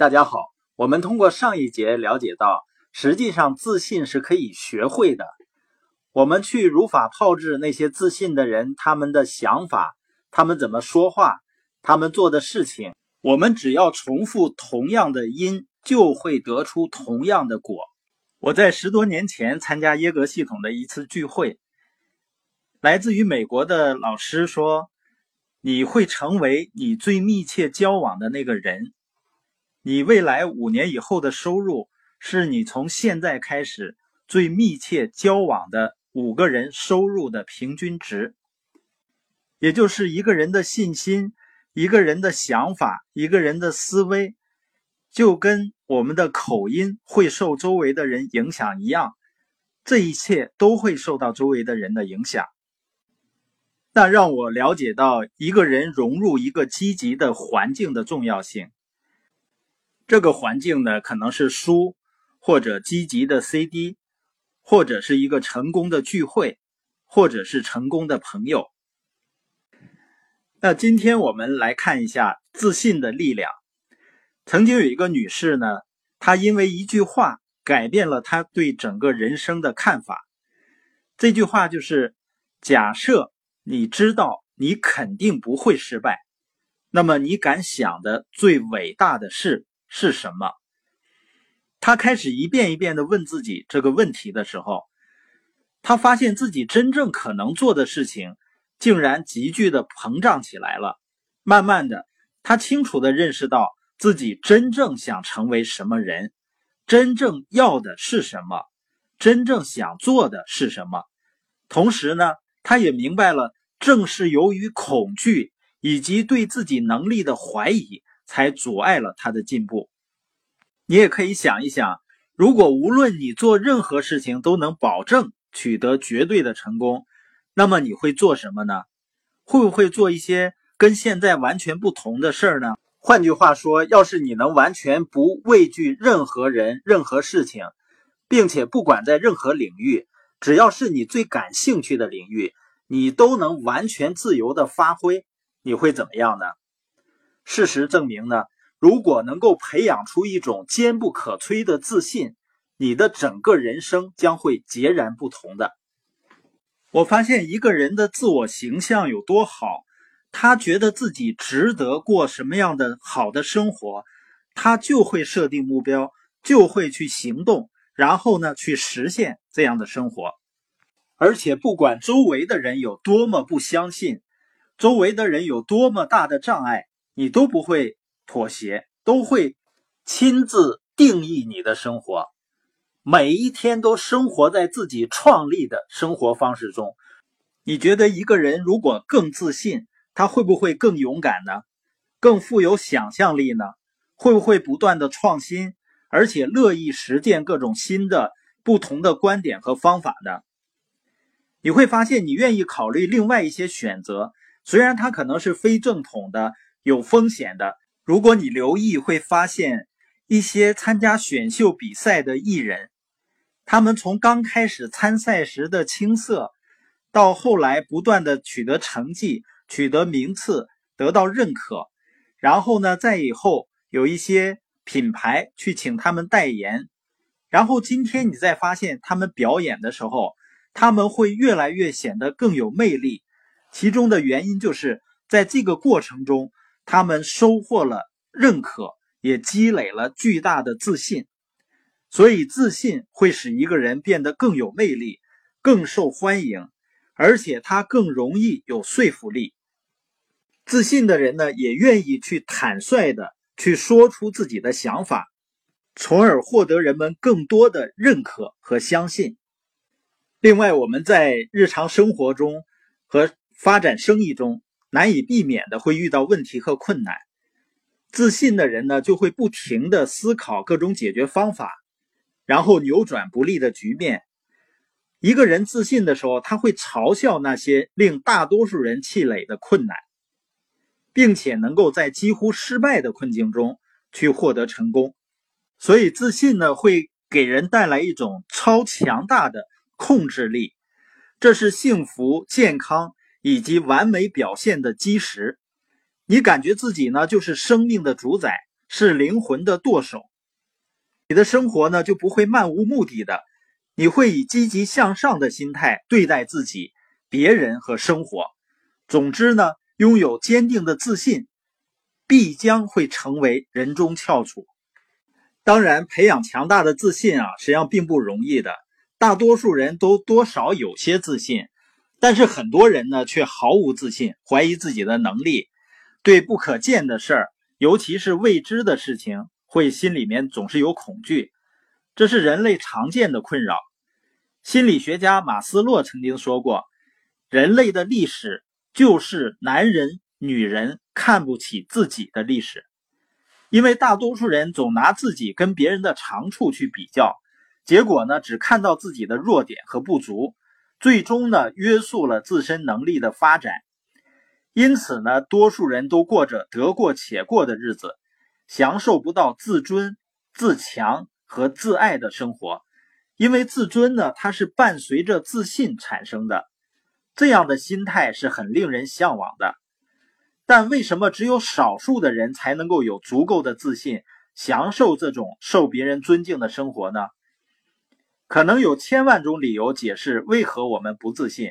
大家好，我们通过上一节了解到，实际上自信是可以学会的。我们去如法炮制那些自信的人，他们的想法，他们怎么说话，他们做的事情，我们只要重复同样的因，就会得出同样的果。我在十多年前参加耶格系统的一次聚会，来自于美国的老师说：“你会成为你最密切交往的那个人。”你未来五年以后的收入是你从现在开始最密切交往的五个人收入的平均值，也就是一个人的信心、一个人的想法、一个人的思维，就跟我们的口音会受周围的人影响一样，这一切都会受到周围的人的影响。那让我了解到一个人融入一个积极的环境的重要性。这个环境呢，可能是书，或者积极的 CD，或者是一个成功的聚会，或者是成功的朋友。那今天我们来看一下自信的力量。曾经有一个女士呢，她因为一句话改变了她对整个人生的看法。这句话就是：假设你知道你肯定不会失败，那么你敢想的最伟大的事。是什么？他开始一遍一遍的问自己这个问题的时候，他发现自己真正可能做的事情，竟然急剧的膨胀起来了。慢慢的，他清楚的认识到自己真正想成为什么人，真正要的是什么，真正想做的是什么。同时呢，他也明白了，正是由于恐惧以及对自己能力的怀疑。才阻碍了他的进步。你也可以想一想，如果无论你做任何事情都能保证取得绝对的成功，那么你会做什么呢？会不会做一些跟现在完全不同的事儿呢？换句话说，要是你能完全不畏惧任何人、任何事情，并且不管在任何领域，只要是你最感兴趣的领域，你都能完全自由的发挥，你会怎么样呢？事实证明呢，如果能够培养出一种坚不可摧的自信，你的整个人生将会截然不同的。我发现一个人的自我形象有多好，他觉得自己值得过什么样的好的生活，他就会设定目标，就会去行动，然后呢去实现这样的生活。而且不管周围的人有多么不相信，周围的人有多么大的障碍。你都不会妥协，都会亲自定义你的生活，每一天都生活在自己创立的生活方式中。你觉得一个人如果更自信，他会不会更勇敢呢？更富有想象力呢？会不会不断的创新，而且乐意实践各种新的、不同的观点和方法呢？你会发现，你愿意考虑另外一些选择，虽然它可能是非正统的。有风险的。如果你留意，会发现一些参加选秀比赛的艺人，他们从刚开始参赛时的青涩，到后来不断的取得成绩、取得名次、得到认可，然后呢，在以后有一些品牌去请他们代言，然后今天你再发现他们表演的时候，他们会越来越显得更有魅力。其中的原因就是在这个过程中。他们收获了认可，也积累了巨大的自信，所以自信会使一个人变得更有魅力、更受欢迎，而且他更容易有说服力。自信的人呢，也愿意去坦率的去说出自己的想法，从而获得人们更多的认可和相信。另外，我们在日常生活中和发展生意中。难以避免的会遇到问题和困难，自信的人呢就会不停的思考各种解决方法，然后扭转不利的局面。一个人自信的时候，他会嘲笑那些令大多数人气馁的困难，并且能够在几乎失败的困境中去获得成功。所以，自信呢会给人带来一种超强大的控制力，这是幸福健康。以及完美表现的基石，你感觉自己呢就是生命的主宰，是灵魂的舵手，你的生活呢就不会漫无目的的，你会以积极向上的心态对待自己、别人和生活。总之呢，拥有坚定的自信，必将会成为人中翘楚。当然，培养强大的自信啊，实际上并不容易的。大多数人都多少有些自信，但是很多人呢却毫无自信，怀疑自己的能力，对不可见的事儿，尤其是未知的事情，会心里面总是有恐惧。这是人类常见的困扰。心理学家马斯洛曾经说过：“人类的历史就是男人、女人看不起自己的历史。”因为大多数人总拿自己跟别人的长处去比较。结果呢，只看到自己的弱点和不足，最终呢，约束了自身能力的发展。因此呢，多数人都过着得过且过的日子，享受不到自尊、自强和自爱的生活。因为自尊呢，它是伴随着自信产生的，这样的心态是很令人向往的。但为什么只有少数的人才能够有足够的自信，享受这种受别人尊敬的生活呢？可能有千万种理由解释为何我们不自信，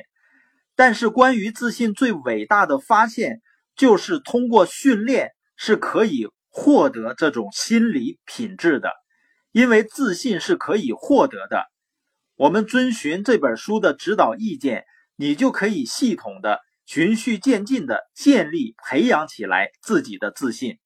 但是关于自信最伟大的发现，就是通过训练是可以获得这种心理品质的，因为自信是可以获得的。我们遵循这本书的指导意见，你就可以系统的、循序渐进的建立、培养起来自己的自信。